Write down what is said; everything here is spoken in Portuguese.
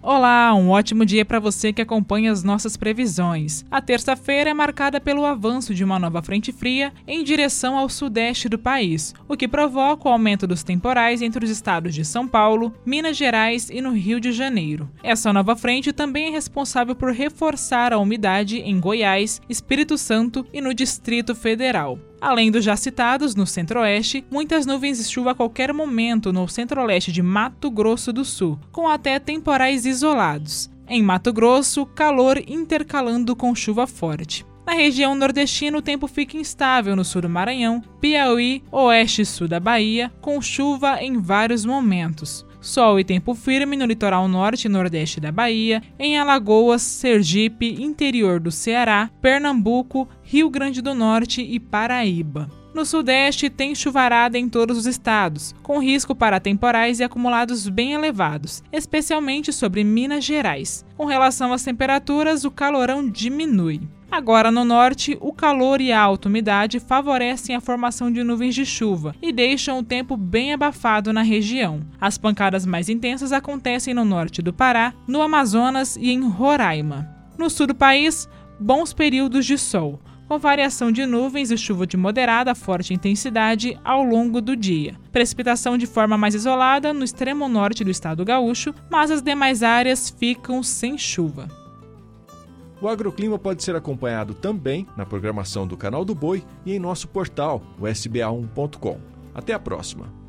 Olá, um ótimo dia para você que acompanha as nossas previsões. A terça-feira é marcada pelo avanço de uma nova frente fria em direção ao sudeste do país, o que provoca o aumento dos temporais entre os estados de São Paulo, Minas Gerais e no Rio de Janeiro. Essa nova frente também é responsável por reforçar a umidade em Goiás, Espírito Santo e no Distrito Federal. Além dos já citados, no centro-oeste, muitas nuvens de chuva a qualquer momento no centro-leste de Mato Grosso do Sul, com até temporais isolados. Em Mato Grosso, calor intercalando com chuva forte. Na região nordestina, o tempo fica instável no sul do Maranhão, Piauí, oeste e sul da Bahia, com chuva em vários momentos. Sol e tempo firme no litoral norte e nordeste da Bahia, em Alagoas, Sergipe, interior do Ceará, Pernambuco, Rio Grande do Norte e Paraíba. No Sudeste, tem chuvarada em todos os estados, com risco para temporais e acumulados bem elevados, especialmente sobre Minas Gerais. Com relação às temperaturas, o calorão diminui. Agora no norte, o calor e a alta umidade favorecem a formação de nuvens de chuva e deixam o tempo bem abafado na região. As pancadas mais intensas acontecem no norte do Pará, no Amazonas e em Roraima. No sul do país, bons períodos de sol, com variação de nuvens e chuva de moderada a forte intensidade ao longo do dia. Precipitação de forma mais isolada no extremo norte do estado gaúcho, mas as demais áreas ficam sem chuva. O agroclima pode ser acompanhado também na programação do canal do Boi e em nosso portal, o sba1.com. Até a próxima!